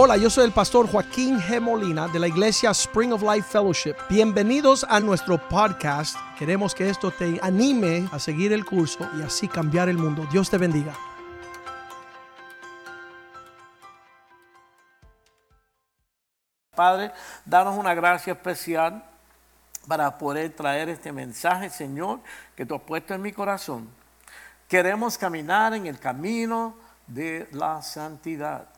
Hola, yo soy el pastor Joaquín G. Molina de la iglesia Spring of Life Fellowship. Bienvenidos a nuestro podcast. Queremos que esto te anime a seguir el curso y así cambiar el mundo. Dios te bendiga. Padre, danos una gracia especial para poder traer este mensaje, Señor, que tú has puesto en mi corazón. Queremos caminar en el camino de la santidad.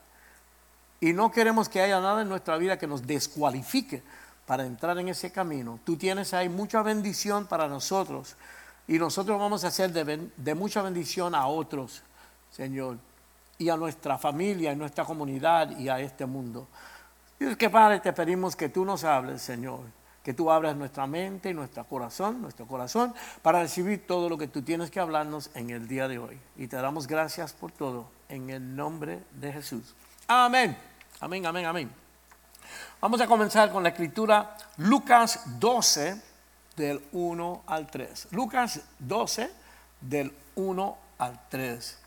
Y no queremos que haya nada en nuestra vida que nos descualifique para entrar en ese camino. Tú tienes ahí mucha bendición para nosotros y nosotros vamos a ser de, mucha bendición a otros, Señor, y a nuestra familia, a nuestra comunidad y a este mundo. Y que Padre, te pedimos que tú nos hables, Señor, que tú abras nuestra mente y nuestro corazón, nuestro corazón, para recibir todo lo que tú tienes que hablarnos en el día de hoy. Y te damos gracias por todo, en el nombre de Jesús. Amén, amén, amén, amén. Vamos a comenzar con la escritura Lucas 12, del 1 al 3. Lucas 12, del 1 al 3.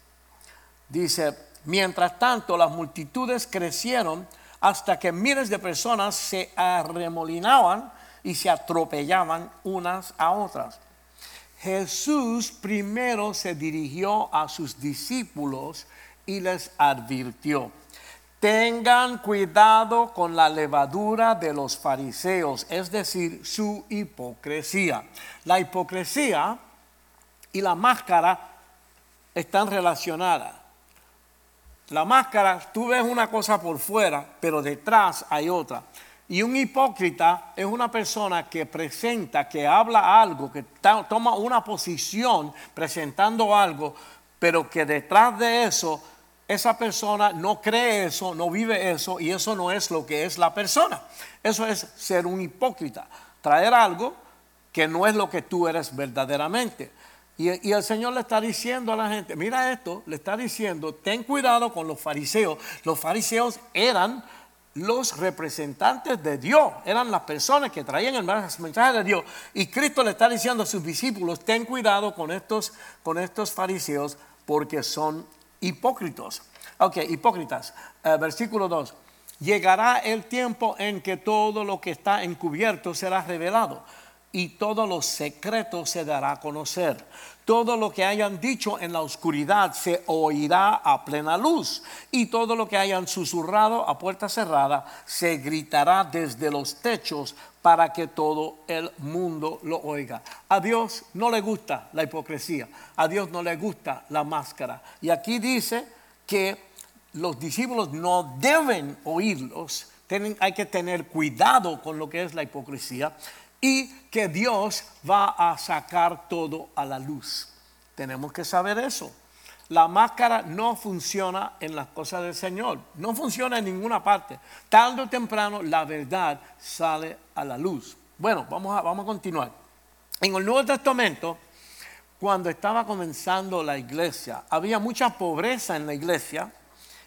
Dice, mientras tanto las multitudes crecieron, hasta que miles de personas se arremolinaban y se atropellaban unas a otras. Jesús primero se dirigió a sus discípulos y les advirtió, tengan cuidado con la levadura de los fariseos, es decir, su hipocresía. La hipocresía y la máscara están relacionadas. La máscara, tú ves una cosa por fuera, pero detrás hay otra. Y un hipócrita es una persona que presenta, que habla algo, que toma una posición presentando algo, pero que detrás de eso, esa persona no cree eso, no vive eso, y eso no es lo que es la persona. Eso es ser un hipócrita, traer algo que no es lo que tú eres verdaderamente. Y, el Señor le está diciendo a la gente, mira esto, le está diciendo, ten cuidado con los fariseos. Los fariseos eran los representantes de Dios, eran las personas que traían el mensaje de Dios. Y Cristo le está diciendo a sus discípulos, ten cuidado con estos, con estos fariseos porque son hipócritas. Ok, hipócritas. Eh, versículo 2. Llegará el tiempo en que todo lo que está encubierto será revelado y todos los secretos se dará a conocer. Todo lo que hayan dicho en la oscuridad se oirá a plena luz y todo lo que hayan susurrado a puerta cerrada se gritará desde los techos para que todo el mundo lo oiga. A Dios no le gusta la hipocresía, a Dios no le gusta la máscara. Y aquí dice que los discípulos no deben oírlos, hay que tener cuidado con lo que es la hipocresía y que Dios va a sacar todo a la luz. Tenemos que saber eso. La máscara no funciona en las cosas del Señor, no funciona en ninguna parte. Tarde o temprano la verdad sale a la luz. Bueno, vamos a, vamos a continuar. En el Nuevo Testamento, cuando estaba comenzando la iglesia, había mucha pobreza en la iglesia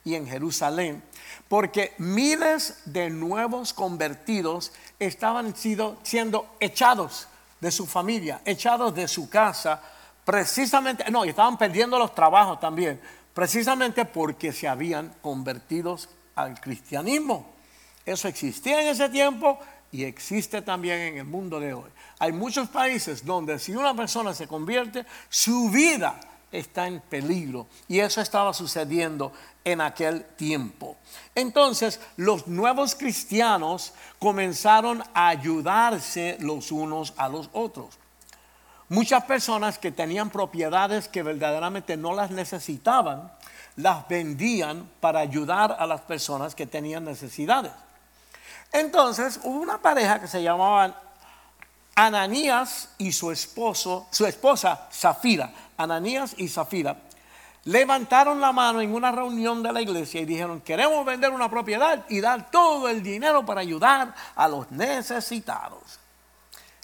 y en Jerusalén porque miles de nuevos convertidos estaban siendo echados de su familia, echados de su casa, precisamente, no, y estaban perdiendo los trabajos también, precisamente porque se habían convertido al cristianismo. Eso existía en ese tiempo y existe también en el mundo de hoy. Hay muchos países donde si una persona se convierte, su vida está en peligro. Y eso estaba sucediendo en aquel tiempo. Entonces los nuevos cristianos comenzaron a ayudarse los unos a los otros. Muchas personas que tenían propiedades que verdaderamente no las necesitaban, las vendían para ayudar a las personas que tenían necesidades. Entonces hubo una pareja que se llamaban Ananías y su esposo, su esposa Zafira. Ananías y Zafira levantaron la mano en una reunión de la iglesia y dijeron, queremos vender una propiedad y dar todo el dinero para ayudar a los necesitados.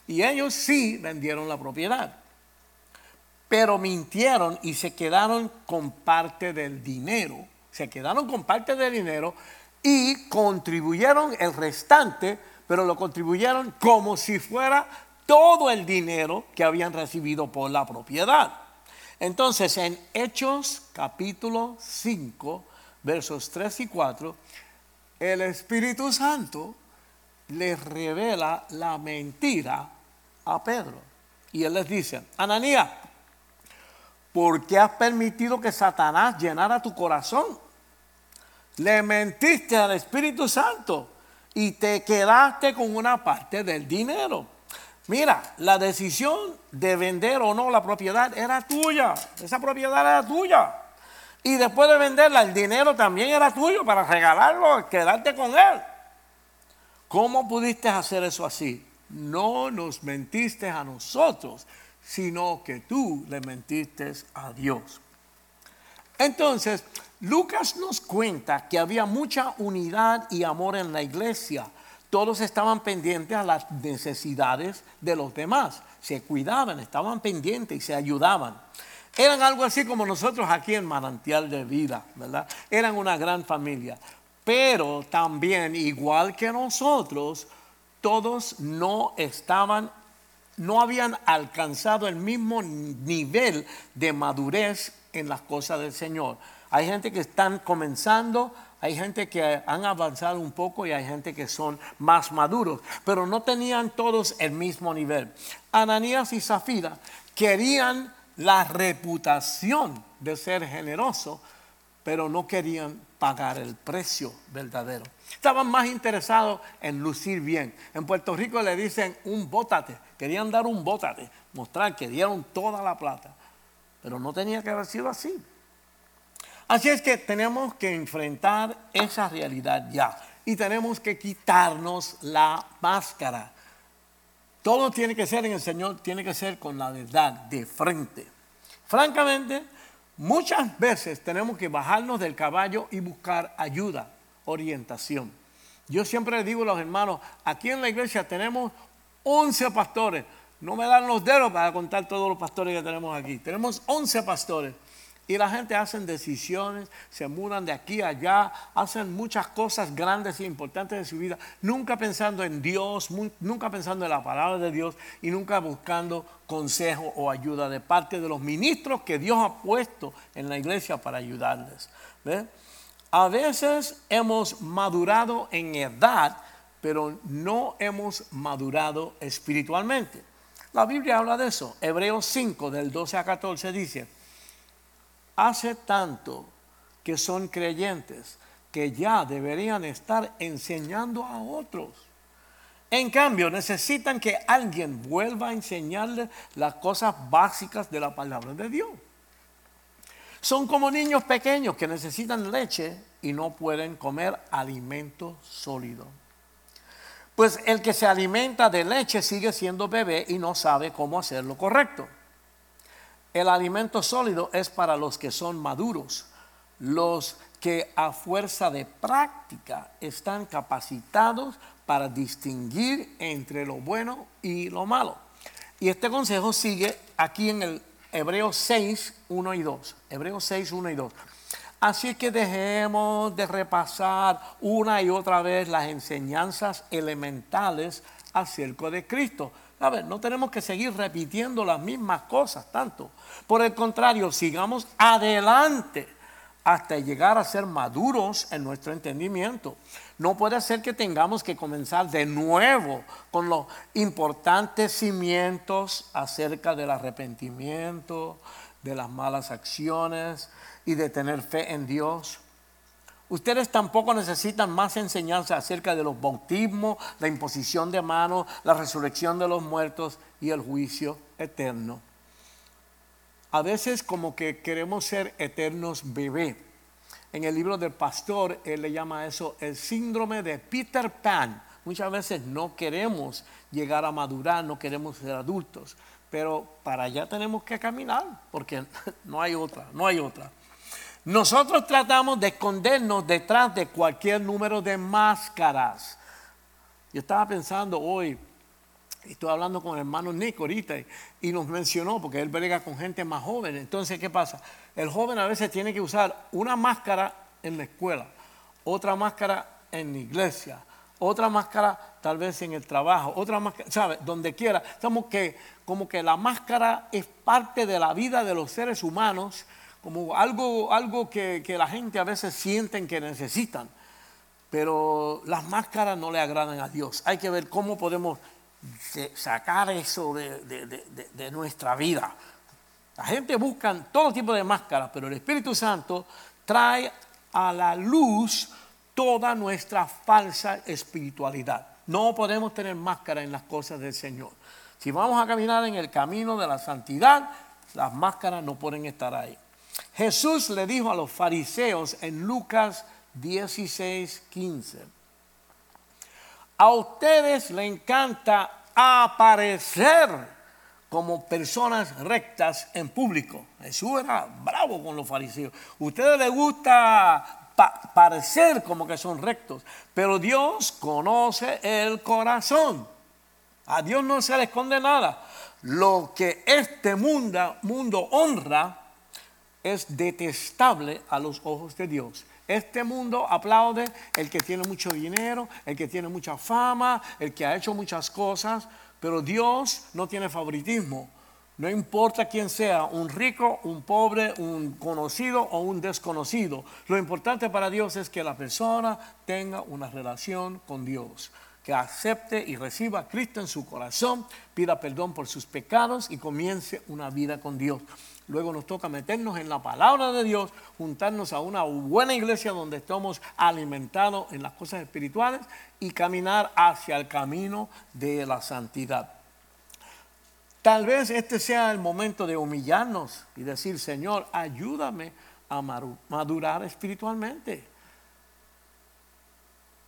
Y ellos sí vendieron la propiedad, pero mintieron y se quedaron con parte del dinero. Se quedaron con parte del dinero y contribuyeron el restante, pero lo contribuyeron como si fuera todo el dinero que habían recibido por la propiedad. Entonces, en Hechos capítulo 5, versos 3 y 4, el Espíritu Santo le revela la mentira a Pedro. Y él les dice, Ananías, ¿por qué has permitido que Satanás llenara tu corazón? Le mentiste al Espíritu Santo y te quedaste con una parte del dinero. Mira, la decisión de vender o no la propiedad era tuya. Esa propiedad era tuya. Y después de venderla, el dinero también era tuyo para regalarlo, quedarte con él. ¿Cómo pudiste hacer eso así? No nos mentiste a nosotros, sino que tú le mentiste a Dios. Entonces, Lucas nos cuenta que había mucha unidad y amor en la iglesia. Todos estaban pendientes a las necesidades de los demás. Se cuidaban, estaban pendientes y se ayudaban. Eran algo así como nosotros aquí en Manantial de Vida, ¿verdad? Eran una gran familia. Pero también, igual que nosotros, todos no estaban, no habían alcanzado el mismo nivel de madurez en las cosas del Señor. Hay gente que están comenzando, hay gente que han avanzado un poco y hay gente que son más maduros, pero no tenían todos el mismo nivel. Ananías y Zafira querían la reputación de ser generoso, pero no querían pagar el precio verdadero. Estaban más interesados en lucir bien. En Puerto Rico le dicen un bótate, querían dar un bótate, mostrar que dieron toda la plata, pero no tenía que haber sido así. Así es que tenemos que enfrentar esa realidad ya y tenemos que quitarnos la máscara todo tiene que ser en el Señor, tiene que ser con la verdad de frente. Francamente, muchas veces tenemos que bajarnos del caballo y buscar ayuda, orientación. Yo siempre les digo a los hermanos, aquí en la iglesia tenemos 11 pastores. No me dan los dedos para contar todos los pastores que tenemos aquí. Tenemos 11 pastores. Y la gente hace decisiones, se mudan de aquí a allá, hacen muchas cosas grandes e importantes de su vida, nunca pensando en Dios, nunca pensando en la palabra de Dios y nunca buscando consejo o ayuda de parte de los ministros que Dios ha puesto en la iglesia para ayudarles. A veces hemos madurado en edad, pero no hemos madurado espiritualmente. La Biblia habla de eso. Hebreos 5, del 12 a 14 dice, hace tanto que son creyentes que ya deberían estar enseñando a otros. En cambio, necesitan que alguien vuelva a enseñarles las cosas básicas de la palabra de Dios. Son como niños pequeños que necesitan leche y no pueden comer alimento sólido. Pues el que se alimenta de leche sigue siendo bebé y no sabe cómo hacerlo correcto. El alimento sólido es para los que son maduros, los que a fuerza de práctica están capacitados para distinguir entre lo bueno y lo malo. Y este consejo sigue aquí en el Hebreos 6, 1 y 2. Hebreos 6, 1 y 2. Así que dejemos de repasar una y otra vez las enseñanzas elementales acerca de Cristo a ver, no tenemos que seguir repitiendo las mismas cosas tanto. Por el contrario, sigamos adelante hasta llegar a ser maduros en nuestro entendimiento. No puede ser que tengamos que comenzar de nuevo con los importantes cimientos acerca del arrepentimiento, de las malas acciones y de tener fe en Dios. Ustedes tampoco necesitan más enseñanza acerca de los bautismos, la imposición de manos, la resurrección de los muertos y el juicio eterno. A veces como que queremos ser eternos bebé. En el libro del pastor, él le llama eso el síndrome de Peter Pan. Muchas veces no queremos llegar a madurar, no queremos ser adultos, pero para allá tenemos que caminar, porque no hay otra, no hay otra. Nosotros tratamos de escondernos detrás de cualquier número de máscaras. Yo estaba pensando hoy, estoy hablando con el hermano Nick ahorita y, nos mencionó, porque él brega con gente más joven. Entonces, ¿qué pasa? El joven a veces tiene que usar una máscara en la escuela, otra máscara en la iglesia, otra máscara tal vez en el trabajo, otra máscara, ¿sabes? Donde quiera. Estamos que, como que la máscara es parte de la vida de los seres humanos como algo, algo que, la gente a veces sienten que necesitan. pero las máscaras no le agradan a Dios. Hay que ver cómo podemos sacar eso de, nuestra vida. La gente busca todo tipo de máscaras, pero el Espíritu Santo trae a la luz toda nuestra falsa espiritualidad. No podemos tener máscara en las cosas del Señor. Si vamos a caminar en el camino de la santidad, las máscaras no pueden estar ahí. Jesús le dijo a los fariseos en Lucas 16, 15, a ustedes le encanta aparecer como personas rectas en público. Jesús era bravo con los fariseos. A ustedes les gusta parecer como que son rectos, pero Dios conoce el corazón. A Dios no se le esconde nada. Lo que este mundo, mundo honra es detestable a los ojos de Dios. Este mundo aplaude el que tiene mucho dinero, el que tiene mucha fama, el que ha hecho muchas cosas, pero Dios no tiene favoritismo. No importa quién sea, un rico, un pobre, un conocido o un desconocido. Lo importante para Dios es que la persona tenga una relación con Dios, que acepte y reciba a Cristo en su corazón, pida perdón por sus pecados y comience una vida con Dios. Luego nos toca meternos en la palabra de Dios, juntarnos a una buena iglesia donde estamos alimentados en las cosas espirituales y caminar hacia el camino de la santidad. Tal vez este sea el momento de humillarnos y decir, Señor, ayúdame a madurar espiritualmente.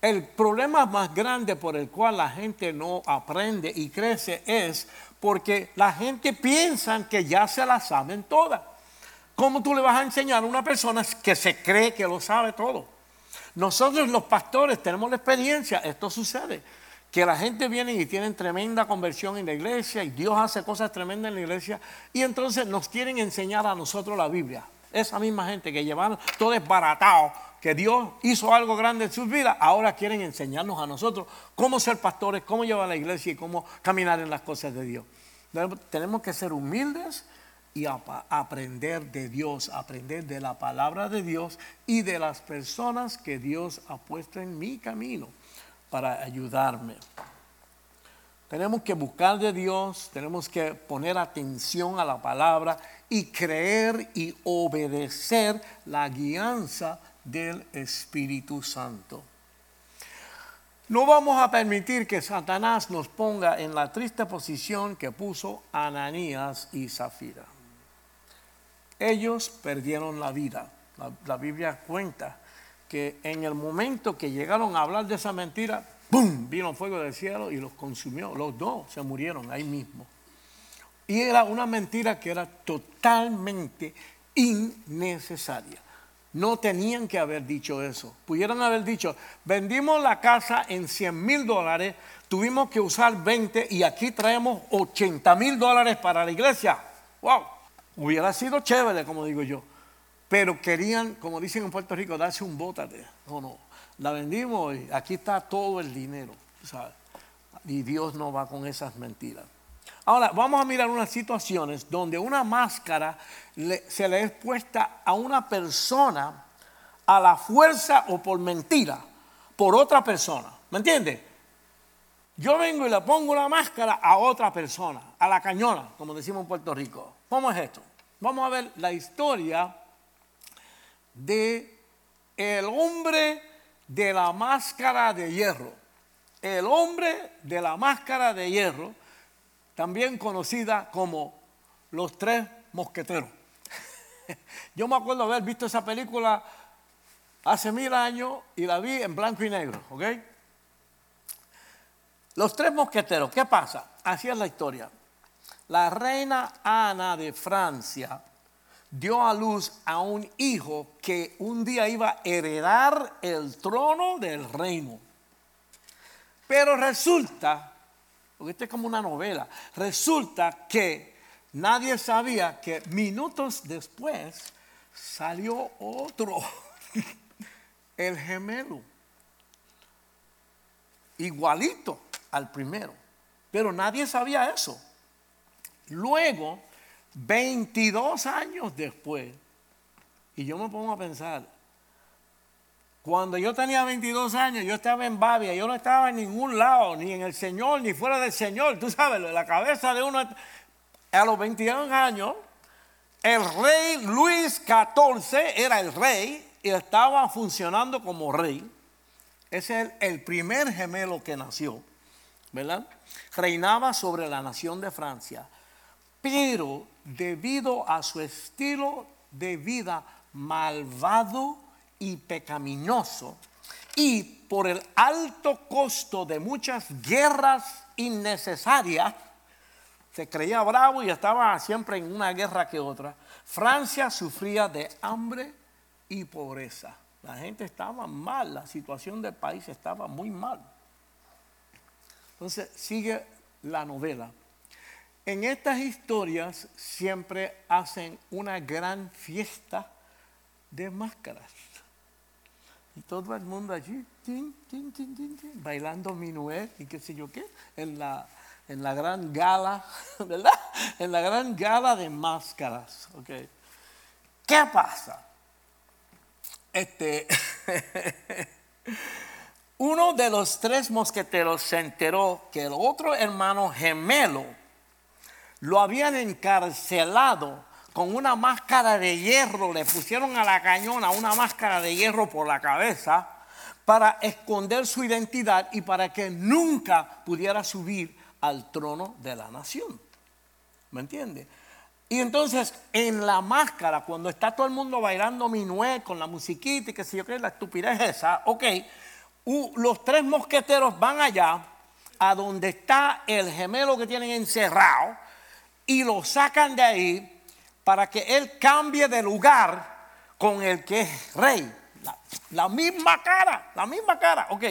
El problema más grande por el cual la gente no aprende y crece es porque la gente piensa que ya se la saben todas. ¿Cómo tú le vas a enseñar a una persona que se cree que lo sabe todo? Nosotros los pastores tenemos la experiencia, esto sucede que la gente viene y tienen tremenda conversión en la iglesia y Dios hace cosas tremendas en la iglesia y entonces nos quieren enseñar a nosotros la Biblia. Esa misma gente que llevaron todo desbaratado, que Dios hizo algo grande en sus vidas, ahora quieren enseñarnos a nosotros cómo ser pastores, cómo llevar la iglesia y cómo caminar en las cosas de Dios. Tenemos que ser humildes y aprender de Dios, aprender de la palabra de Dios y de las personas que Dios ha puesto en mi camino para ayudarme. Tenemos que buscar de Dios, tenemos que poner atención a la palabra y creer y obedecer la guianza del Espíritu Santo. No vamos a permitir que Satanás nos ponga en la triste posición que puso Ananías y Zafira. Ellos perdieron la vida. La, Biblia cuenta que en el momento que llegaron a hablar de esa mentira, ¡pum! vino fuego del cielo y los consumió. Los dos se murieron ahí mismo. Y era una mentira que era totalmente innecesaria. No tenían que haber dicho eso. Pudieran haber dicho, vendimos la casa en 100 mil dólares, tuvimos que usar 20 y aquí traemos 80 mil dólares para la iglesia. ¡Wow! Hubiera sido chévere, como digo yo pero querían, como dicen en Puerto Rico, darse un bótate. No, no, la vendimos y aquí está todo el dinero. Y Dios no va con esas mentiras. Ahora, vamos a mirar unas situaciones donde una máscara se le es puesta a una persona a la fuerza o por mentira, por otra persona. ¿Me entiende? Yo vengo y le pongo la máscara a otra persona, a la cañona, como decimos en Puerto Rico. ¿Cómo es esto? Vamos a ver la historia de el hombre de la máscara de hierro. El hombre de la máscara de hierro, también conocida como los tres mosqueteros. Yo me acuerdo haber visto esa película hace mil años y la vi en blanco y negro, ¿ok? Los tres mosqueteros, ¿qué pasa? Así es la historia. La reina Ana de Francia dio a luz a un hijo que un día iba a heredar el trono del reino. Pero resulta, porque es como una novela, resulta que nadie sabía que minutos después salió otro, el gemelo, igualito al primero. Pero nadie sabía eso. Luego, 22 años después, y yo me pongo a pensar, Cuando yo tenía 22 años, yo estaba en Babia, yo no estaba en ningún lado, ni en el Señor, ni fuera del Señor. Tú sabes, la cabeza de uno, a los 22 años, el rey Luis XIV era el rey y estaba funcionando como rey. Ese es el, primer gemelo que nació, ¿verdad? Reinaba sobre la nación de Francia, pero debido a su estilo de vida malvado y pecaminoso, y por el alto costo de muchas guerras innecesarias, se creía bravo y estaba siempre en una guerra que otra, Francia sufría de hambre y pobreza. La gente estaba mal, la situación del país estaba muy mal. Entonces sigue la novela. En estas historias siempre hacen una gran fiesta de máscaras. Y todo el mundo allí, bailando minuet y qué sé yo qué, en la, en la gran gala, ¿verdad? En la gran gala de máscaras. Okay. ¿Qué pasa? Este, uno de los tres mosqueteros se enteró que el otro hermano gemelo lo habían encarcelado con una máscara de hierro, le pusieron a la cañona una máscara de hierro por la cabeza para esconder su identidad y para que nunca pudiera subir al trono de la nación. ¿Me entiende? Y entonces en la máscara, cuando está todo el mundo bailando minuet con la musiquita y que sé yo qué, la estupidez esa, ok, los tres mosqueteros van allá a donde está el gemelo que tienen encerrado y lo sacan de ahí para que él cambie de lugar con el que es rey. La, misma cara, la misma cara, ok.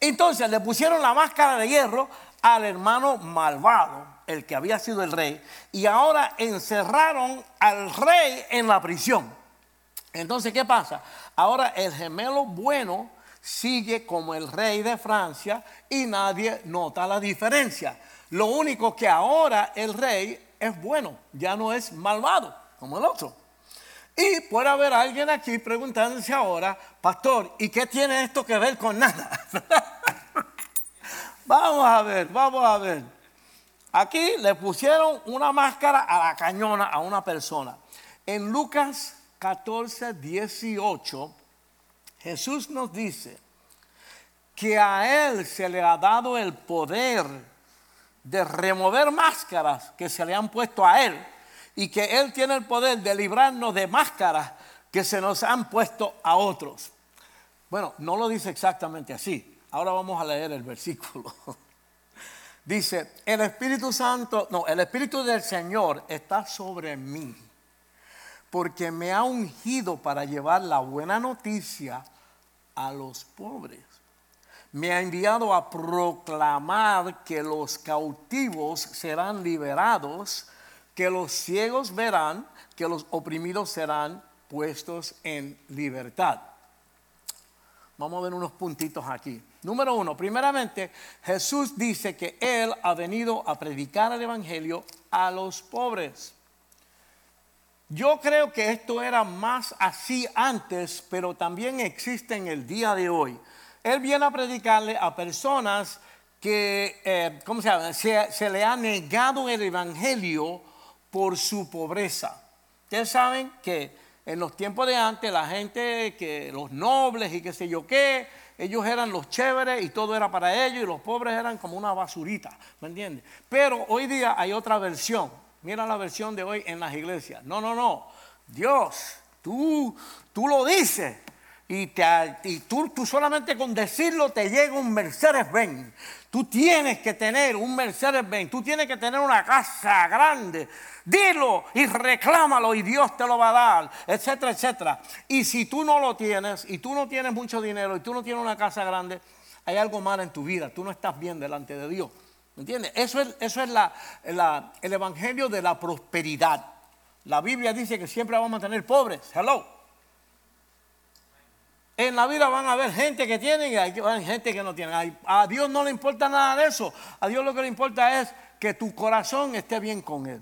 Entonces le pusieron la máscara de hierro al hermano malvado el que había sido el rey, y ahora encerraron al rey en la prisión. Entonces, ¿qué pasa? Ahora el gemelo bueno sigue como el rey de Francia y nadie nota la diferencia. Lo único que ahora el rey es bueno, ya no es malvado como el otro. Y puede haber alguien aquí preguntándose ahora, pastor, ¿y qué tiene esto que ver con nada? vamos a ver, vamos a ver. Aquí le pusieron una máscara a la cañona a una persona. En Lucas 14, 18, Jesús nos dice que a Él se le ha dado el poder de remover máscaras que se le han puesto a Él y que Él tiene el poder de librarnos de máscaras que se nos han puesto a otros. Bueno, no lo dice exactamente así. Ahora vamos a leer el versículo. Dice, el Espíritu Santo, no, el Espíritu del Señor está sobre mí, porque me ha ungido para llevar la buena noticia a los pobres. Me ha enviado a proclamar que los cautivos serán liberados, que los ciegos verán, que los oprimidos serán puestos en libertad. Vamos a ver unos puntitos aquí. Número uno, primeramente, Jesús dice que Él ha venido a predicar el Evangelio a los pobres. Yo creo que esto era más así antes, pero también existe en el día de hoy. Él viene a predicarle a personas que, eh, ¿cómo se llama? Se, le ha negado el Evangelio por su pobreza. Ustedes saben que en los tiempos de antes la gente, que los nobles y qué sé yo qué, ellos eran los chéveres y todo era para ellos y los pobres eran como una basurita, ¿me entiendes? Pero hoy día hay otra versión. Mira la versión de hoy en las iglesias. No, no, no. Dios, tú, tú lo dices. Y, te, y tú, tú solamente con decirlo te llega un Mercedes-Benz. Tú tienes que tener un Mercedes-Benz. Tú tienes que tener una casa grande dilo y reclámalo y Dios te lo va a dar, etcétera, etcétera. Y si tú no lo tienes y tú no tienes mucho dinero y tú no tienes una casa grande, hay algo mal en tu vida, tú no estás bien delante de Dios. ¿Me entiendes? Eso es, eso es el evangelio de la prosperidad. La Biblia dice que siempre vamos a tener pobres. Hello. En la vida van a haber gente que tiene y hay gente que no tiene. A Dios no le importa nada de eso. A Dios lo que le importa es que tu corazón esté bien con Él.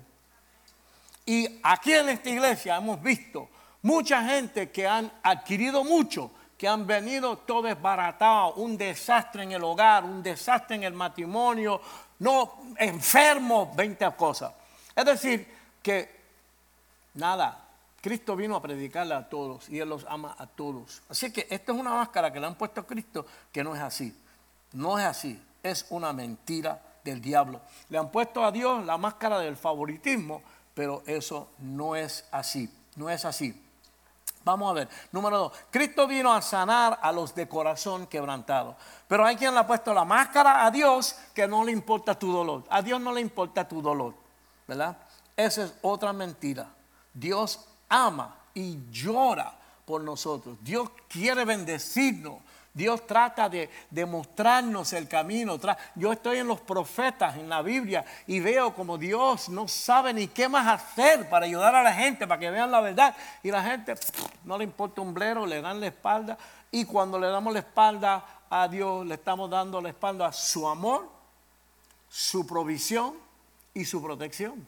Y aquí en esta iglesia hemos visto mucha gente que han adquirido mucho, que han venido todo desbaratado, un desastre en el hogar, un desastre en el matrimonio, no enfermos, 20 cosas. Es decir, que nada, Cristo vino a predicarle a todos y Él los ama a todos. Así que esta es una máscara que le han puesto a Cristo que no es así. No es así, es una mentira del diablo. Le han puesto a Dios la máscara del favoritismo, pero eso no es así, no es así. Vamos a ver. Número dos, Cristo vino a sanar a los de corazón quebrantado. Pero hay quien le ha puesto la máscara a Dios que no le importa tu dolor. A Dios no le importa tu dolor. ¿Verdad? Esa es otra mentira. Dios ama y llora por nosotros. Dios quiere bendecirnos. Dios trata de, mostrarnos el camino. Yo estoy en los profetas, en la Biblia, y veo como Dios no sabe ni qué más hacer para ayudar a la gente, para que vean la verdad. Y la gente no le importa un blero, le dan la espalda. Y cuando le damos la espalda a Dios, le estamos dando la espalda a su amor, su provisión y su protección.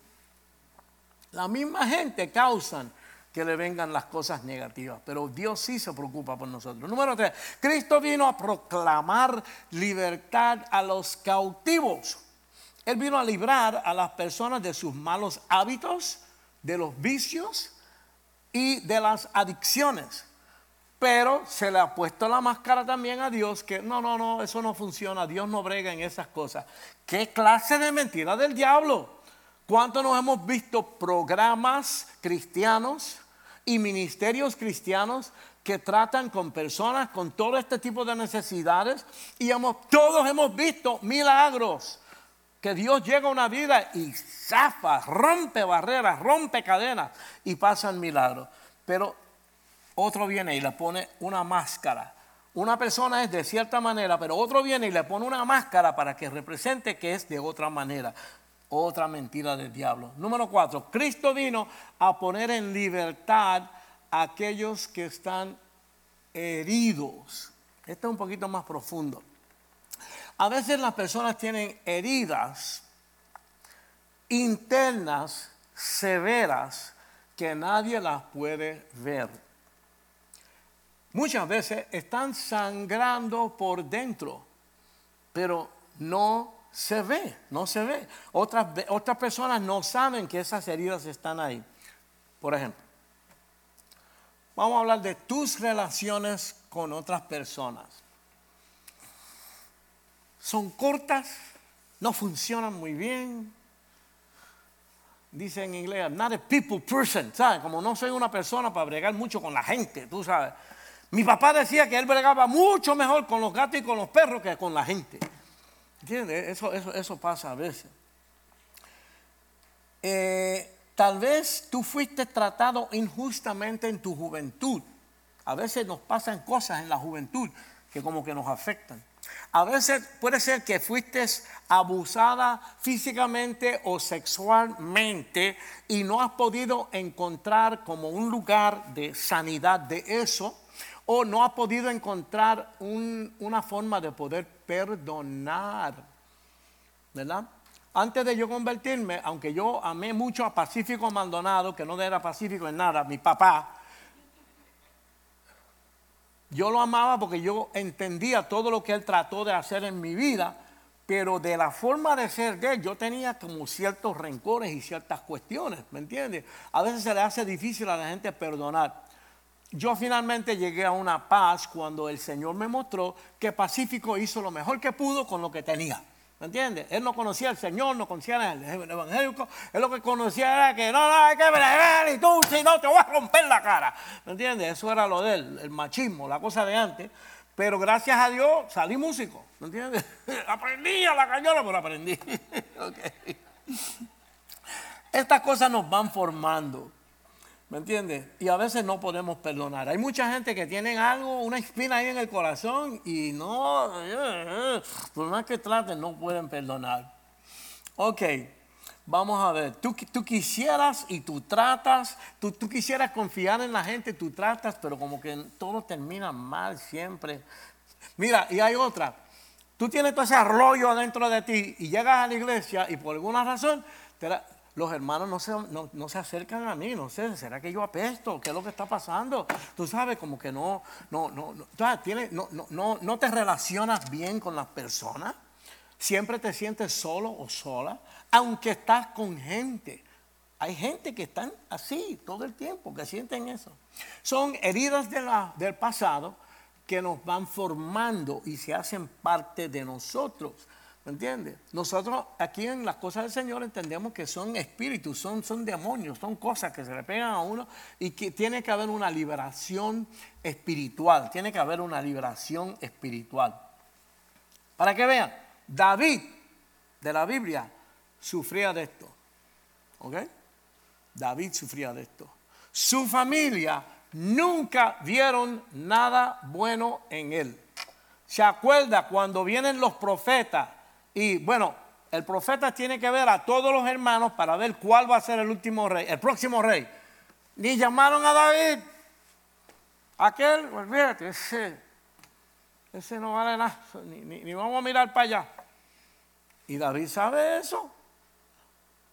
La misma gente causan que le vengan las cosas negativas. Pero Dios sí se preocupa por nosotros. Número tres, Cristo vino a proclamar libertad a los cautivos. Él vino a librar a las personas de sus malos hábitos, de los vicios y de las adicciones. Pero se le ha puesto la máscara también a Dios que no, no, no, eso no funciona. Dios no brega en esas cosas. ¿Qué clase de mentira del diablo? ¿Cuánto nos hemos visto programas cristianos y ministerios cristianos que tratan con personas con todo este tipo de necesidades? Y todos hemos visto milagros. Que Dios llega a una vida y zafa, rompe barreras, rompe cadenas y pasan milagros. Pero otro viene y le pone una máscara. Una persona es de cierta manera, pero otro viene y le pone una máscara para que represente que es de otra manera. Otra mentira del diablo. Número cuatro, Cristo vino a poner en libertad a aquellos que están heridos. Esto es un poquito más profundo. A veces las personas tienen heridas internas severas que nadie las puede ver. Muchas veces están sangrando por dentro, pero no se ve, no se ve. Otras, otras personas no saben que esas heridas están ahí. Por ejemplo, vamos a hablar de tus relaciones con otras personas. Son cortas, no funcionan muy bien. Dice en inglés, I'm not a people person, ¿sabes? Como no soy una persona para bregar mucho con la gente, tú sabes. Mi papá decía que él bregaba mucho mejor con los gatos y con los perros que con la gente. ¿Entiendes? Eso, eso, eso pasa a veces. Eh, tal vez tú fuiste tratado injustamente en tu juventud. A veces nos pasan cosas en la juventud que como que nos afectan. A veces puede ser que fuiste abusada físicamente o sexualmente y no has podido encontrar como un lugar de sanidad de eso o no has podido encontrar una forma de poder perdonar. ¿Verdad? Antes de yo convertirme, aunque yo amé mucho a Pacífico Maldonado, que no era pacífico en nada, mi papá, yo lo amaba porque yo entendía todo lo que él trató de hacer en mi vida, pero de la forma de ser de él, yo tenía como ciertos rencores y ciertas cuestiones, ¿me entiendes? A veces se le hace difícil a la gente perdonar yo finalmente llegué a una paz cuando el Señor me mostró que Pacífico hizo lo mejor que pudo con lo que tenía. ¿Me entiendes? Él no conocía al Señor, no conocía el evangélico. Él lo que conocía era que no, no, hay que bregar y tú, si no, te voy a romper la cara. ¿Me entiendes? Eso era lo de él, el machismo, la cosa de antes. Pero gracias a Dios salí músico. ¿Me entiendes? aprendí a la cañola, pero aprendí. Estas cosas nos van formando. ¿Me entiendes? Y a veces no podemos perdonar. Hay mucha gente que tiene algo, una espina ahí en el corazón y no, por más que traten, no pueden perdonar. Ok, vamos a ver. Tú, tú quisieras y tú tratas, tú, tú quisieras confiar en la gente, tú tratas, pero como que todo termina mal siempre. Mira, y hay otra. Tú tienes todo ese rollo dentro de ti y llegas a la iglesia y por alguna razón te los hermanos no se, no, se acercan a mí, no sé, ¿será que yo apesto? ¿Qué es lo que está pasando? Tú sabes, como que no, no, no, no, no, no, no te relacionas bien con las personas, siempre te sientes solo o sola, aunque estás con gente. Hay gente que están así todo el tiempo, que sienten eso. Son heridas de la, del pasado que nos van formando y se hacen parte de nosotros. ¿Me entiendes? Nosotros aquí en las cosas del Señor entendemos que son espíritus, son, son demonios, son cosas que se le pegan a uno y que tiene que haber una liberación espiritual, tiene que haber una liberación espiritual. Para que vean, David de la Biblia sufría de esto. ¿Ok? David sufría de esto. Su familia nunca vieron nada bueno en él. ¿Se acuerda cuando vienen los profetas? Y bueno, el profeta tiene que ver a todos los hermanos para ver cuál va a ser el último rey, el próximo rey. Ni llamaron a David. Aquel, olvídate, ese, ese no vale nada, ni vamos a mirar para allá. Y David sabe eso.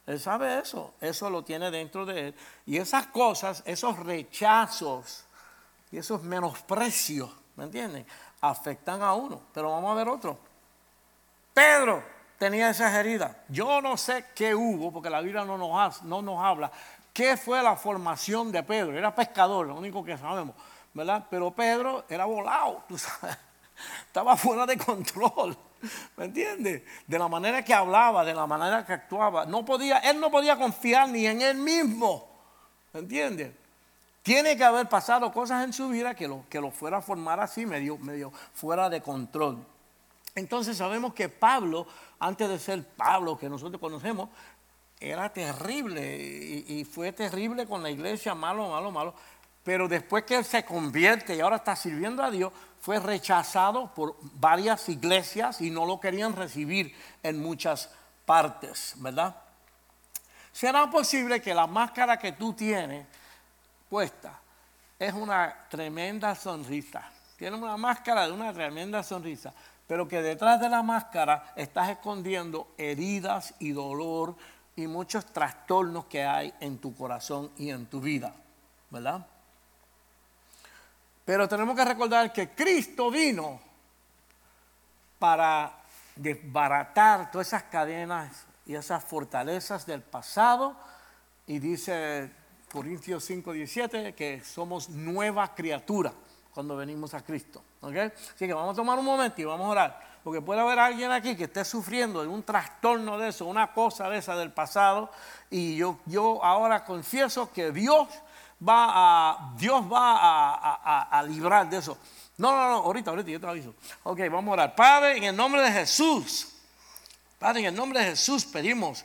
Él sabe eso, eso lo tiene dentro de él. Y esas cosas, esos rechazos y esos menosprecios, ¿me entienden? Afectan a uno. Pero vamos a ver otro. Pedro tenía esas heridas. Yo no sé qué hubo, porque la Biblia no nos, no nos habla. ¿Qué fue la formación de Pedro? Era pescador, lo único que sabemos, ¿verdad? Pero Pedro era volado, tú sabes. Estaba fuera de control. ¿Me entiendes? De la manera que hablaba, de la manera que actuaba. No podía, él no podía confiar ni en él mismo. ¿Me entiendes? Tiene que haber pasado cosas en su vida que lo, que lo fuera a formar así, medio, medio fuera de control. Entonces sabemos que Pablo, antes de ser Pablo que nosotros conocemos, era terrible y, fue terrible con la iglesia, malo, malo, malo. Pero después que él se convierte y ahora está sirviendo a Dios, fue rechazado por varias iglesias y no lo querían recibir en muchas partes, ¿verdad? ¿Será posible que la máscara que tú tienes puesta es una tremenda sonrisa? Tienes una máscara de una tremenda sonrisa, pero que detrás de la máscara estás escondiendo heridas y dolor y muchos trastornos que hay en tu corazón y en tu vida, ¿verdad? Pero tenemos que recordar que Cristo vino para desbaratar todas esas cadenas y esas fortalezas del pasado. Y dice Corintios 5, 17 que somos nueva criatura cuando venimos a Cristo. Así que vamos a tomar un momento y vamos a orar. Porque puede haber alguien aquí que esté sufriendo de un trastorno de eso, una cosa de esa del pasado. Y yo, yo ahora confieso que Dios va a, Dios va a, librar de eso. No, no, no, ahorita, ahorita yo te aviso. Ok, vamos a orar. Padre, en el nombre de Jesús, Padre, en el nombre de Jesús pedimos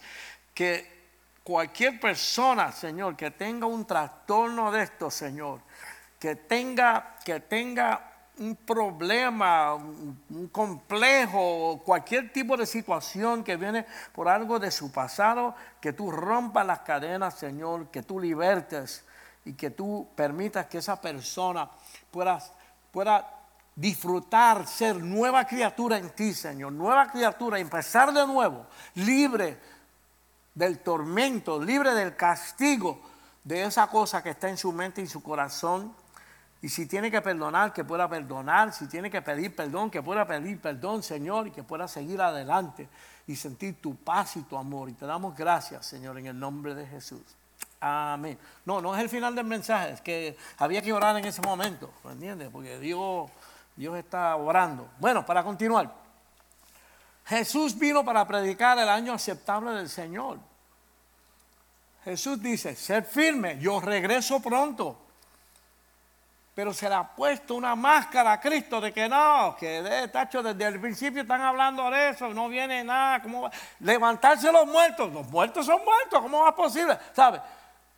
que cualquier persona, Señor, que tenga un trastorno de esto, Señor, que tenga, que tenga un problema, un complejo, cualquier tipo de situación que viene por algo de su pasado, que tú rompas las cadenas, Señor, que tú libertes y que tú permitas que esa persona pueda, pueda disfrutar, ser nueva criatura en ti, Señor, nueva criatura, empezar de nuevo, libre del tormento, libre del castigo de esa cosa que está en su mente y su corazón. Y si tiene que perdonar, que pueda perdonar. Si tiene que pedir perdón, que pueda pedir perdón, Señor, y que pueda seguir adelante y sentir tu paz y tu amor. Y te damos gracias, Señor, en el nombre de Jesús. Amén. No, no es el final del mensaje, es que había que orar en ese momento, ¿me entiendes? Porque Dios, Dios está orando. Bueno, para continuar. Jesús vino para predicar el año aceptable del Señor. Jesús dice, ser firme, yo regreso pronto. Pero se le ha puesto una máscara a Cristo de que no, que de tacho desde el principio están hablando de eso, no viene nada, ¿cómo va? Levantarse los muertos, los muertos son muertos, ¿cómo va posible? ¿Sabe?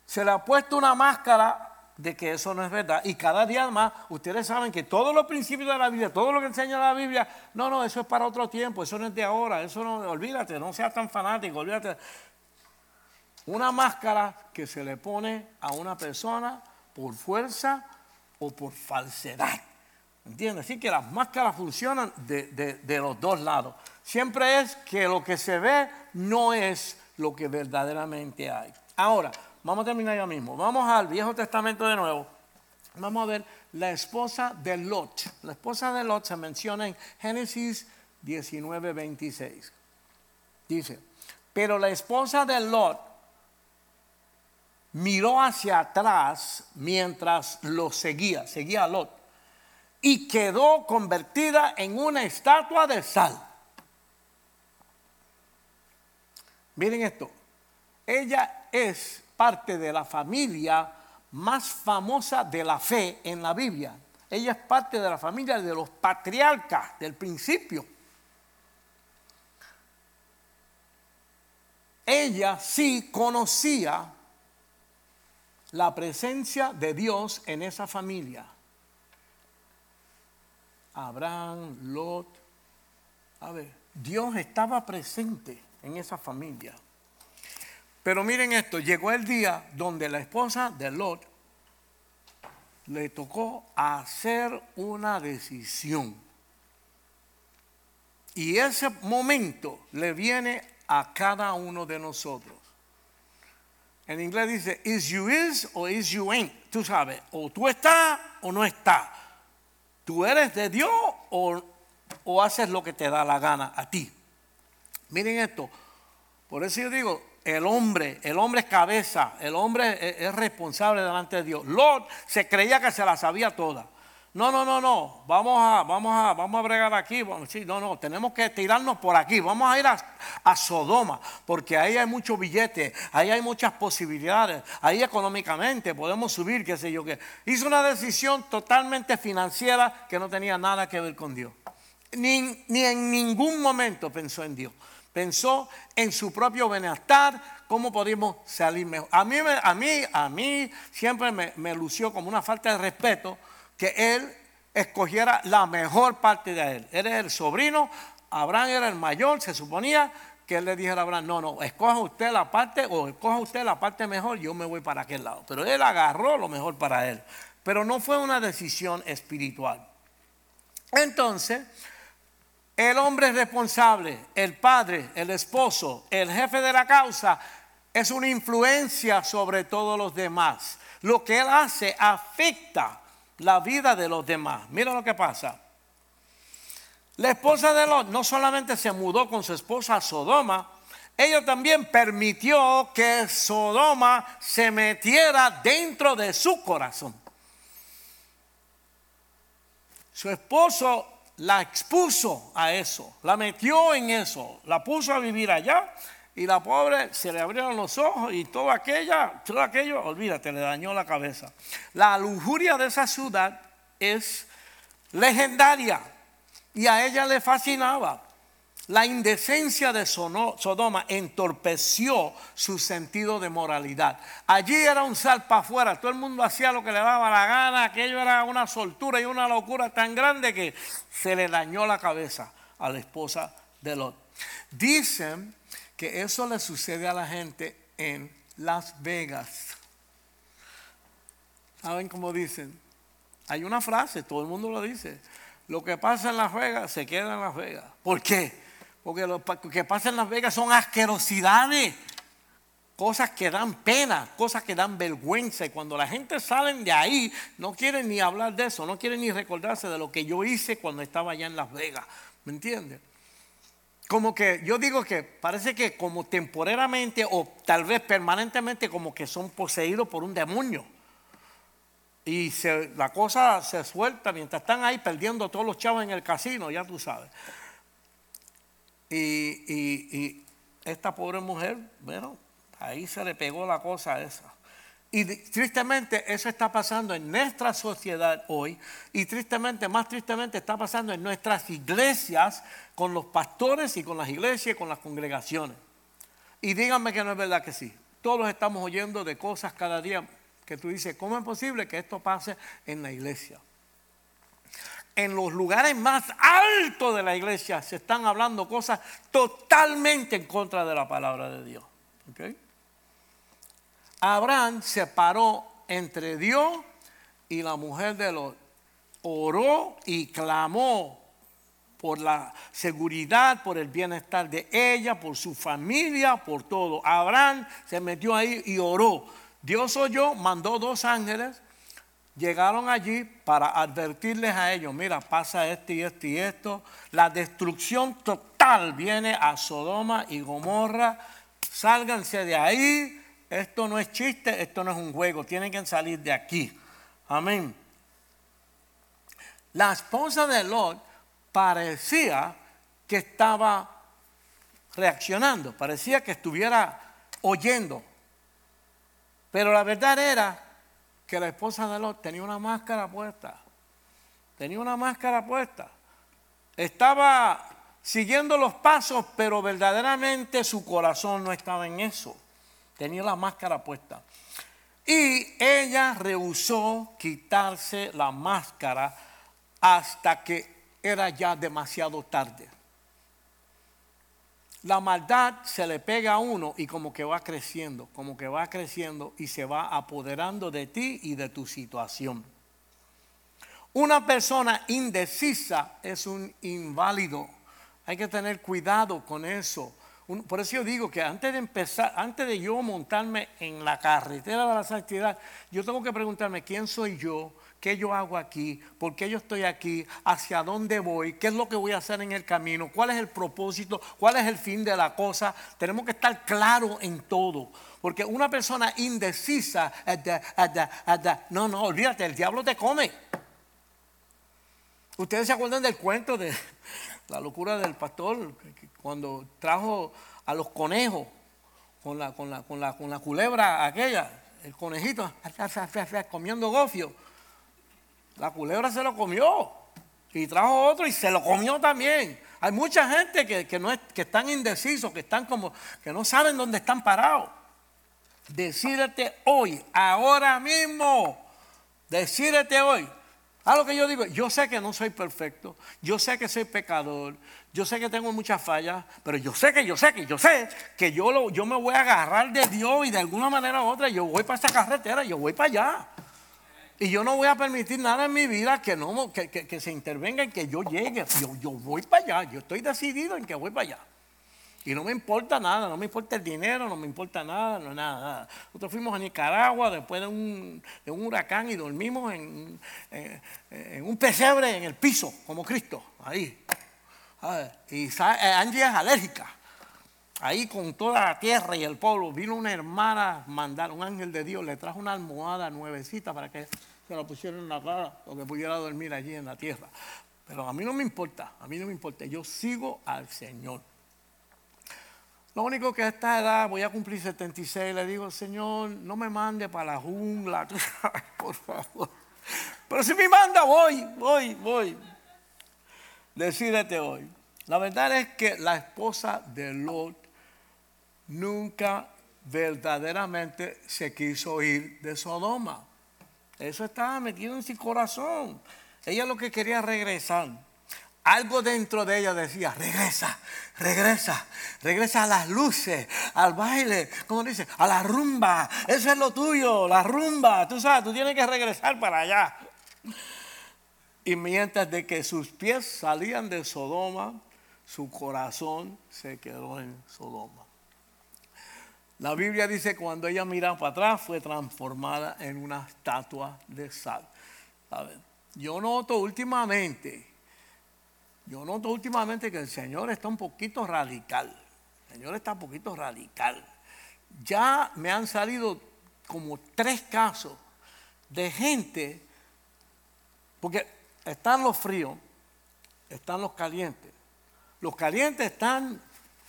se le ha puesto una máscara de que eso no es verdad. Y cada día más, ustedes saben que todos los principios de la Biblia, todo lo que enseña la Biblia, no, no, eso es para otro tiempo, eso no es de ahora, eso no, olvídate, no seas tan fanático, olvídate. Una máscara que se le pone a una persona por fuerza o por falsedad. ¿Entiendes? Así que las máscaras funcionan de, de los dos lados. Siempre es que lo que se ve no es lo que verdaderamente hay. Ahora, vamos a terminar ya mismo. Vamos al Viejo Testamento de nuevo. Vamos a ver la esposa de Lot. La esposa de Lot se menciona en Génesis 19, 26. Dice, pero la esposa de Lot miró hacia atrás mientras lo seguía, seguía a Lot, y quedó convertida en una estatua de sal. Miren esto, ella es parte de la familia más famosa de la fe en la Biblia. Ella es parte de la familia de los patriarcas del principio. Ella sí conocía la presencia de Dios en esa familia. Abraham, Lot. A ver, Dios estaba presente en esa familia. Pero miren esto, llegó el día donde la esposa de Lot le tocó hacer una decisión. Y ese momento le viene a cada uno de nosotros. En inglés dice, is you is o is you ain't. Tú sabes, o tú estás o no estás. Tú eres de Dios o, haces lo que te da la gana a ti. Miren esto. Por eso yo digo, el hombre, el hombre es cabeza, el hombre es, responsable delante de Dios. Lot se creía que se la sabía toda. No, no, no, no, vamos a, vamos a, vamos a bregar aquí. Sí, no, no, tenemos que tirarnos por aquí. Vamos a ir a, a, Sodoma, porque ahí hay muchos billetes, ahí hay muchas posibilidades, ahí económicamente podemos subir, qué sé yo qué. Hizo una decisión totalmente financiera que no tenía nada que ver con Dios. Ni, ni en ningún momento pensó en Dios pensó en su propio bienestar, cómo podemos salir mejor. A mí, a mí, a mí siempre me, lució como una falta de respeto que él escogiera la mejor parte de él. Él es el sobrino, Abraham era el mayor, se suponía que él le dijera a Abraham, no, no, escoja usted la parte o escoja usted la parte mejor, yo me voy para aquel lado. Pero él agarró lo mejor para él. Pero no fue una decisión espiritual. Entonces, el hombre responsable, el padre, el esposo, el jefe de la causa, es una influencia sobre todos los demás. Lo que él hace afecta la vida de los demás. Mira lo que pasa. La esposa de Lot no solamente se mudó con su esposa a Sodoma, ella también permitió que Sodoma se metiera dentro de su corazón. Su esposo la expuso a eso, la metió en eso, la puso a vivir allá y la pobre se le abrieron los ojos y todo aquella, todo aquello, olvídate, le dañó la cabeza. La lujuria de esa ciudad es legendaria y a ella le fascinaba. La indecencia de Sodoma entorpeció su sentido de moralidad. Allí era un sal para afuera, todo el mundo hacía lo que le daba la gana, aquello era una soltura y una locura tan grande que se le dañó la cabeza a la esposa de Lot. Dicen que eso le sucede a la gente en Las Vegas. ¿Saben cómo dicen? Hay una frase, todo el mundo lo dice. Lo que pasa en Las Vegas se queda en Las Vegas. ¿Por qué? Porque lo que pasa en Las Vegas son asquerosidades, cosas que dan pena, cosas que dan vergüenza. Y cuando la gente sale de ahí, no quieren ni hablar de eso, no quieren ni recordarse de lo que yo hice cuando estaba allá en Las Vegas. ¿Me entiendes? Como que yo digo que parece que como temporalmente o tal vez permanentemente como que son poseídos por un demonio. Y la cosa se suelta mientras están ahí perdiendo todos los chavos en el casino, ya tú sabes. Y, esta pobre mujer, bueno, ahí se le pegó la cosa a esa. Y tristemente eso está pasando en nuestra sociedad hoy y tristemente, más tristemente está pasando en nuestras iglesias con los pastores y con las iglesias y con las congregaciones. Y díganme que no es verdad que sí. Todos estamos oyendo de cosas cada día que tú dices, ¿cómo es posible que esto pase en la iglesia? en los lugares más altos de la iglesia se están hablando cosas totalmente en contra de la palabra de Dios. Abraham se paró entre Dios y la mujer de los oró y clamó por la seguridad, por el bienestar de ella, por su familia, por todo. Abraham se metió ahí y oró. Dios oyó, mandó dos ángeles, llegaron allí para advertirles a ellos, mira, pasa esto y esto y esto. La destrucción total viene a Sodoma y Gomorra. Sálganse de ahí. Esto no es chiste, esto no es un juego. Tienen que salir de aquí. Amén. La esposa de Lot parecía que estaba reaccionando, parecía que estuviera oyendo. Pero la verdad era que la esposa de Lot tenía una máscara puesta. Tenía una máscara puesta. Estaba siguiendo los pasos, pero verdaderamente su corazón no estaba en eso. Tenía la máscara puesta. Y ella rehusó quitarse la máscara hasta que era ya demasiado tarde. La maldad se le pega a uno y como que va creciendo, como que va creciendo y se va apoderando de ti y de tu situación. Una persona indecisa es un inválido. Hay que tener cuidado con eso. Por eso yo digo que antes de empezar, antes de yo montarme en la carretera de la santidad, yo tengo que preguntarme quién soy yo, ¿Qué yo hago aquí? ¿Por qué yo estoy aquí? ¿Hacia dónde voy? ¿Qué es lo que voy a hacer en el camino? ¿Cuál es el propósito? ¿Cuál es el fin de la cosa? Tenemos que estar claros en todo. Porque una persona indecisa, no, no, olvídate, el diablo te come. Ustedes se acuerdan del cuento de la locura del pastor cuando trajo a los conejos con la, con la, con la, con la culebra aquella, el conejito comiendo gofio. La culebra se lo comió y trajo otro y se lo comió también. Hay mucha gente que, no es, que están indecisos, que están como, que no saben dónde están parados. Decídete hoy, ahora mismo. Decídete hoy. A lo que yo digo, yo sé que no soy perfecto, yo sé que soy pecador, yo sé que tengo muchas fallas, pero yo sé que yo sé que yo sé que yo, lo, yo me voy a agarrar de Dios y de alguna manera u otra yo voy para esa carretera, yo voy para allá. Y yo no voy a permitir nada en mi vida que, no, que, se intervenga en que yo llegue. Yo, yo voy para allá, yo estoy decidido en que voy para allá. Y no me importa nada, no me importa el dinero, no me importa nada, no nada, nada. Nosotros fuimos a Nicaragua después de un, huracán y dormimos en, en, un pesebre en el piso, como Cristo, ahí. Y eh, Angie es alérgica. Ahí con toda la tierra y el pueblo, vino una hermana mandar, un ángel de Dios, le trajo una almohada nuevecita para que se la pusieran en la cara o que pudiera dormir allí en la tierra. Pero a mí no me importa, a mí no me importa, yo sigo al Señor. Lo único que a esta edad voy a cumplir 76, le digo, Señor, no me mande para la jungla, por favor. Pero si me manda, voy, voy, voy. Decídete hoy. La verdad es que la esposa de Lot nunca verdaderamente se quiso ir de Sodoma. Eso estaba metido en su corazón. Ella lo que quería regresar. Algo dentro de ella decía, regresa, regresa, regresa a las luces, al baile, como dice, a la rumba. Eso es lo tuyo, la rumba. Tú sabes, tú tienes que regresar para allá. Y mientras de que sus pies salían de Sodoma, su corazón se quedó en Sodoma. La Biblia dice cuando ella miraba para atrás fue transformada en una estatua de sal. Yo noto últimamente, yo noto últimamente que el Señor está un poquito radical. El Señor está un poquito radical. Ya me han salido como tres casos de gente, porque están los fríos, están los calientes. Los calientes están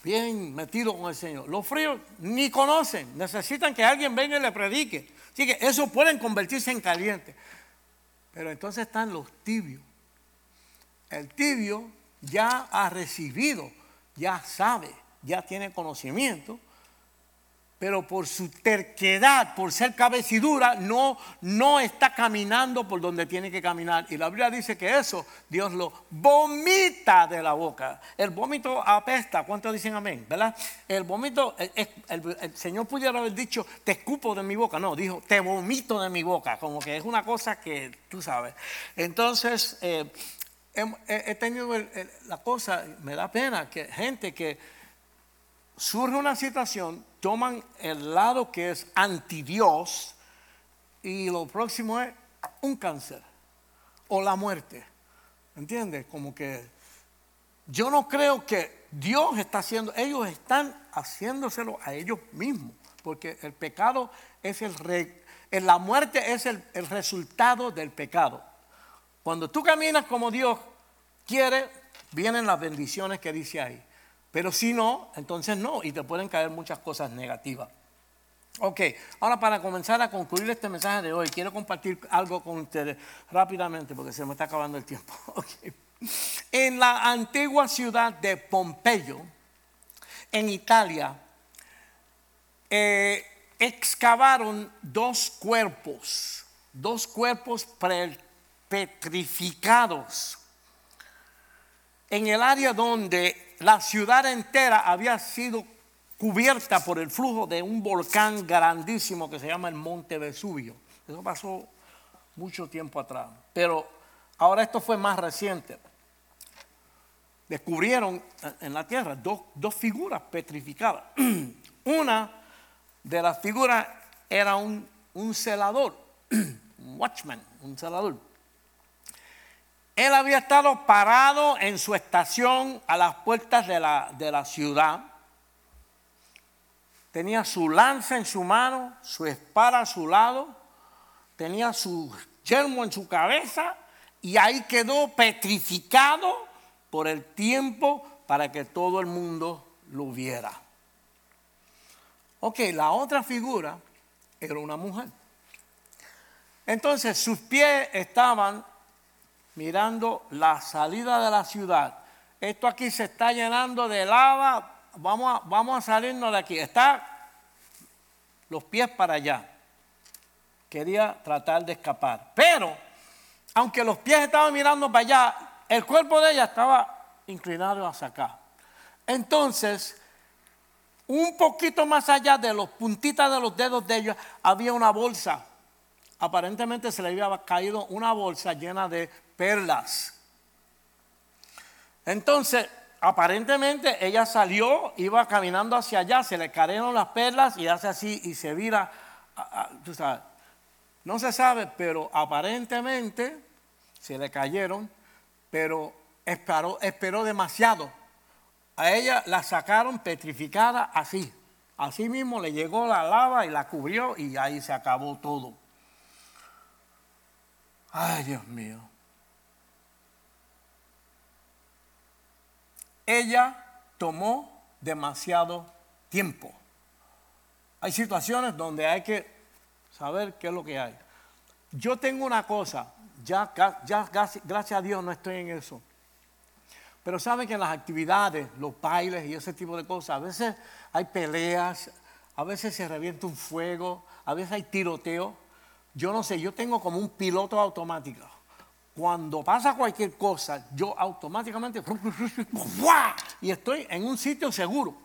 bien metido con el Señor. Los fríos ni conocen, necesitan que alguien venga y le predique. Así que eso pueden convertirse en caliente. Pero entonces están los tibios. El tibio ya ha recibido, ya sabe, ya tiene conocimiento pero por su terquedad, por ser cabecidura, no, no está caminando por donde tiene que caminar. Y la Biblia dice que eso Dios lo vomita de la boca. El vómito apesta. ¿Cuántos dicen amén? ¿Verdad? El vómito, el, Señor pudiera haber dicho, te escupo de mi boca. No, dijo, te vomito de mi boca. Como que es una cosa que tú sabes. Entonces, eh, he, tenido la cosa, me da pena que gente que surge una situación, toman el lado que es anti Dios y lo próximo es un cáncer o la muerte. ¿Entiendes? Como que yo no creo que Dios está haciendo, ellos están haciéndoselo a ellos mismos, porque el pecado es el, la muerte es el, el resultado del pecado. Cuando tú caminas como Dios quiere, vienen las bendiciones que dice ahí. Pero si no, entonces no, y te pueden caer muchas cosas negativas. Ok, ahora para comenzar a concluir este mensaje de hoy, quiero compartir algo con ustedes rápidamente porque se me está acabando el tiempo. En la antigua ciudad de Pompeyo, en Italia, eh, excavaron dos cuerpos, dos cuerpos petrificados en el área donde la ciudad entera había sido cubierta por el flujo de un volcán grandísimo que se llama el Monte Vesubio. Eso pasó mucho tiempo atrás. Pero ahora esto fue más reciente. Descubrieron en la tierra dos, dos figuras petrificadas. Una de las figuras era un, un celador, un watchman, un celador. Él había estado parado en su estación a las puertas de la, de la ciudad. Tenía su lanza en su mano, su espada a su lado, tenía su yermo en su cabeza y ahí quedó petrificado por el tiempo para que todo el mundo lo viera. Ok, la otra figura era una mujer. Entonces sus pies estaban mirando la salida de la ciudad. Esto aquí se está llenando de lava. Vamos a, vamos a salirnos de aquí. Está los pies para allá. Quería tratar de escapar. Pero, aunque los pies estaban mirando para allá, el cuerpo de ella estaba inclinado hacia acá. Entonces, un poquito más allá de los puntitas de los dedos de ella, había una bolsa. Aparentemente se le había caído una bolsa llena de perlas. Entonces, aparentemente ella salió, iba caminando hacia allá, se le cayeron las perlas y hace así y se vira. tú sabes, no se sabe, pero aparentemente se le cayeron, pero esperó, esperó demasiado. A ella la sacaron petrificada así. Así mismo le llegó la lava y la cubrió y ahí se acabó todo. Ay, Dios mío. Ella tomó demasiado tiempo. Hay situaciones donde hay que saber qué es lo que hay. Yo tengo una cosa, ya, gracias a Dios no estoy en eso. Pero saben que en las actividades, los bailes y ese tipo de cosas, a veces hay peleas, a veces se revienta un fuego, a veces hay tiroteo. Yo no sé, yo tengo como un piloto automático cuando pasa cualquier cosa, yo automáticamente y estoy en un sitio seguro.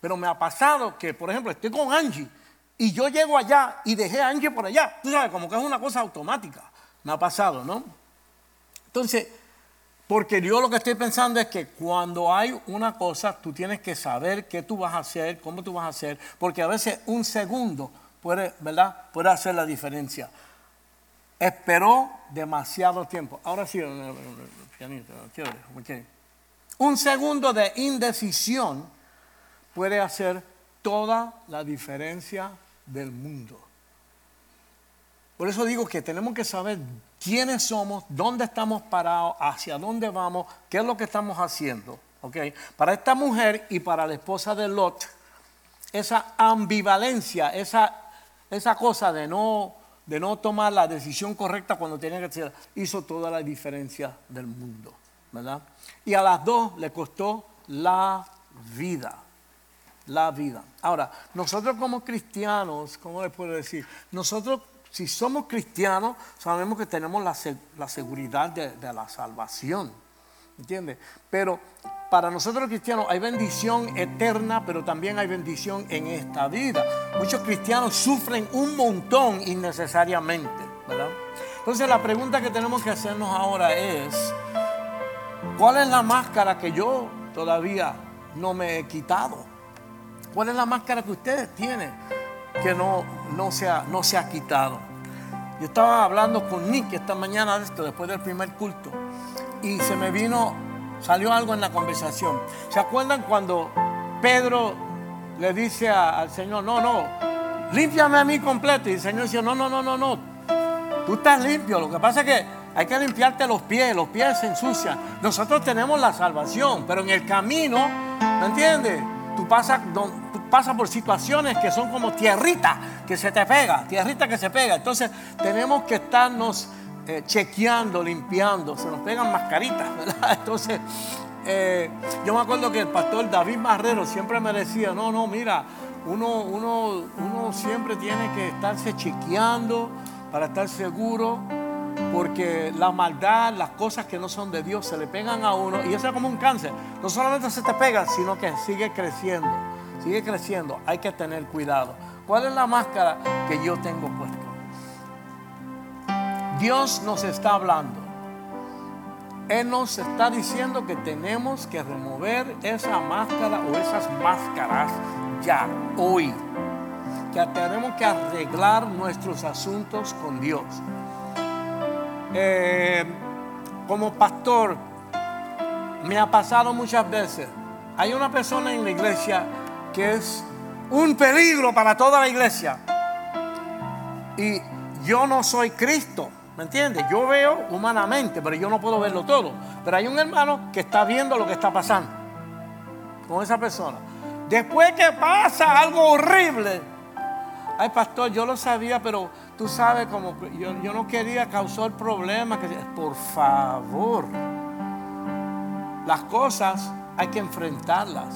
Pero me ha pasado que, por ejemplo, estoy con Angie y yo llego allá y dejé a Angie por allá. Tú sabes, como que es una cosa automática. Me ha pasado, ¿no? Entonces, porque yo lo que estoy pensando es que cuando hay una cosa, tú tienes que saber qué tú vas a hacer, cómo tú vas a hacer, porque a veces un segundo puede, ¿verdad? Puede hacer la diferencia. Esperó demasiado tiempo. Ahora sí, un segundo de indecisión puede hacer toda la diferencia del mundo. Por eso digo que tenemos que saber quiénes somos, dónde estamos parados, hacia dónde vamos, qué es lo que estamos haciendo. ¿okay? Para esta mujer y para la esposa de Lot, esa ambivalencia, esa, esa cosa de no de no tomar la decisión correcta cuando tenía que hacer, hizo toda la diferencia del mundo, ¿verdad? Y a las dos le costó la vida, la vida. Ahora, nosotros como cristianos, ¿cómo les puedo decir? Nosotros, si somos cristianos, sabemos que tenemos la, seguridad de, de la salvación, ¿entiendes? Pero para nosotros cristianos hay bendición eterna, pero también hay bendición en esta vida. Muchos cristianos sufren un montón innecesariamente. Entonces la pregunta que tenemos que hacernos ahora es, ¿Cuál es la máscara que yo todavía no me he quitado? ¿Cuál es la máscara que ustedes tienen que no, no, se, ha, no se ha quitado? Yo estaba hablando con Nick esta mañana de después del primer culto, y se me vino, salió algo en la conversación. ¿Se acuerdan cuando Pedro le dice al Señor, no, no, límpiame a mí completo? Y el Señor dice, no, no, no, no, no, tú estás limpio. Lo que pasa es que hay que limpiarte los pies, los pies se ensucian. Nosotros tenemos la salvación, pero en el camino, ¿me entiendes? Tú pasas, tú pasas por situaciones que son como tierrita que se te pega, tierrita que se pega. Entonces tenemos que estarnos eh, chequeando, limpiando, se nos pegan mascaritas, ¿verdad? Entonces, eh, yo me acuerdo que el pastor David Marrero siempre me decía, no, no, mira, uno, uno, uno siempre tiene que estarse chequeando para estar seguro porque la maldad, las cosas que no son de Dios se le pegan a uno y eso es como un cáncer. No solamente se te pega, sino que sigue creciendo, sigue creciendo. Hay que tener cuidado. ¿Cuál es la máscara que yo tengo puesta? Dios nos está hablando. Él nos está diciendo que tenemos que remover esa máscara o esas máscaras ya, hoy. Que tenemos que arreglar nuestros asuntos con Dios. Eh, como pastor, me ha pasado muchas veces. Hay una persona en la iglesia que es un peligro para toda la iglesia. Y yo no soy Cristo, ¿me entiendes? Yo veo humanamente, pero yo no puedo verlo todo. Pero hay un hermano que está viendo lo que está pasando con esa persona. Después que pasa algo horrible, ay pastor, yo lo sabía, pero tú sabes como yo, yo no quería causar problemas. Por favor, las cosas hay que enfrentarlas.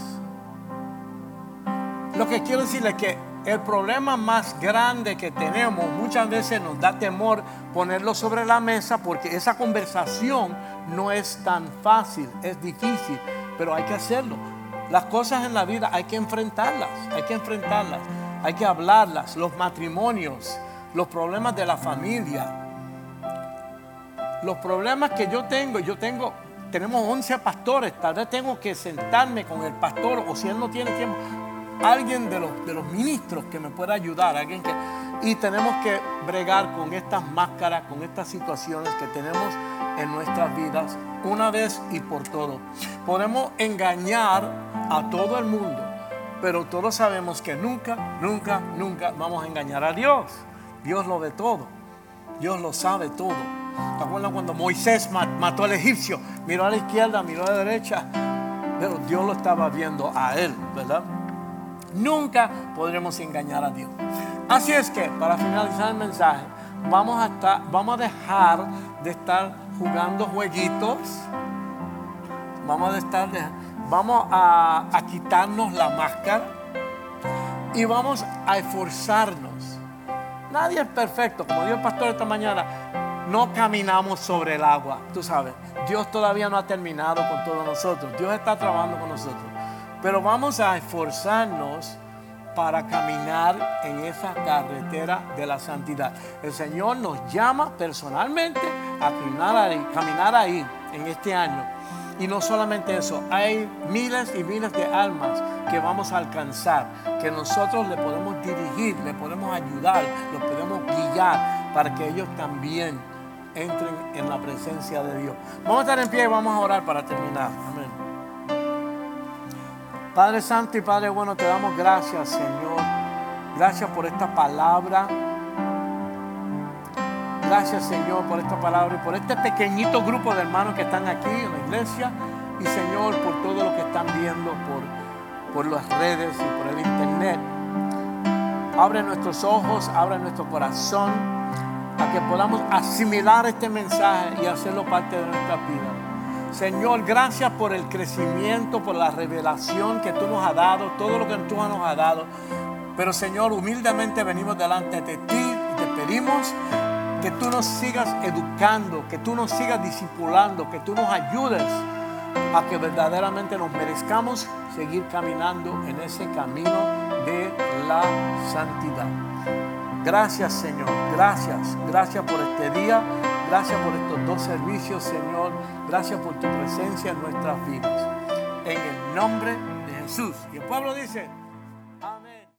Lo que quiero decirle es que el problema más grande que tenemos muchas veces nos da temor ponerlo sobre la mesa porque esa conversación no es tan fácil, es difícil, pero hay que hacerlo. Las cosas en la vida hay que enfrentarlas, hay que enfrentarlas hay que hablarlas, los matrimonios, los problemas de la familia, los problemas que yo tengo, yo tengo, tenemos 11 pastores, tal vez tengo que sentarme con el pastor o si él no tiene tiempo, alguien de los, de los ministros que me pueda ayudar, alguien que, y tenemos que bregar con estas máscaras, con estas situaciones que tenemos en nuestras vidas una vez y por todo. Podemos engañar a todo el mundo pero todos sabemos que nunca, nunca, nunca vamos a engañar a Dios. Dios lo ve todo. Dios lo sabe todo. ¿Te acuerdas cuando Moisés mató al egipcio? Miró a la izquierda, miró a la derecha. Pero Dios lo estaba viendo a él, ¿verdad? Nunca podremos engañar a Dios. Así es que, para finalizar el mensaje, vamos a, estar, vamos a dejar de estar jugando jueguitos. Vamos a estar vamos a, quitarnos la máscara y vamos a esforzarnos. Nadie es perfecto, como dijo el pastor esta mañana, no caminamos sobre el agua, tú sabes. Dios todavía no ha terminado con todos nosotros, Dios está trabajando con nosotros. Pero vamos a esforzarnos para caminar en esa carretera de la santidad. El Señor nos llama personalmente a caminar ahí, en este año y no solamente eso, hay miles y miles de almas que vamos a alcanzar, que nosotros le podemos dirigir, le podemos ayudar, los podemos guiar para que ellos también entren en la presencia de Dios. Vamos a estar en pie y vamos a orar para terminar. Amén. Padre Santo y Padre bueno, te damos gracias, Señor. Gracias por esta palabra. Gracias Señor por esta palabra y por este pequeñito grupo de hermanos que están aquí en la iglesia. Y Señor por todo lo que están viendo por, por las redes y por el internet. Abre nuestros ojos, abre nuestro corazón a que podamos asimilar este mensaje y hacerlo parte de nuestra vida. Señor, gracias por el crecimiento, por la revelación que tú nos has dado, todo lo que tú nos has dado. Pero Señor, humildemente venimos delante de ti y te pedimos que tú nos sigas educando, que tú nos sigas discipulando, que tú nos ayudes a que verdaderamente nos merezcamos seguir caminando en ese camino de la santidad. Gracias Señor, gracias, gracias por este día. Gracias por estos dos servicios, Señor. Gracias por tu presencia en nuestras vidas. En el nombre de Jesús. Y el pueblo dice...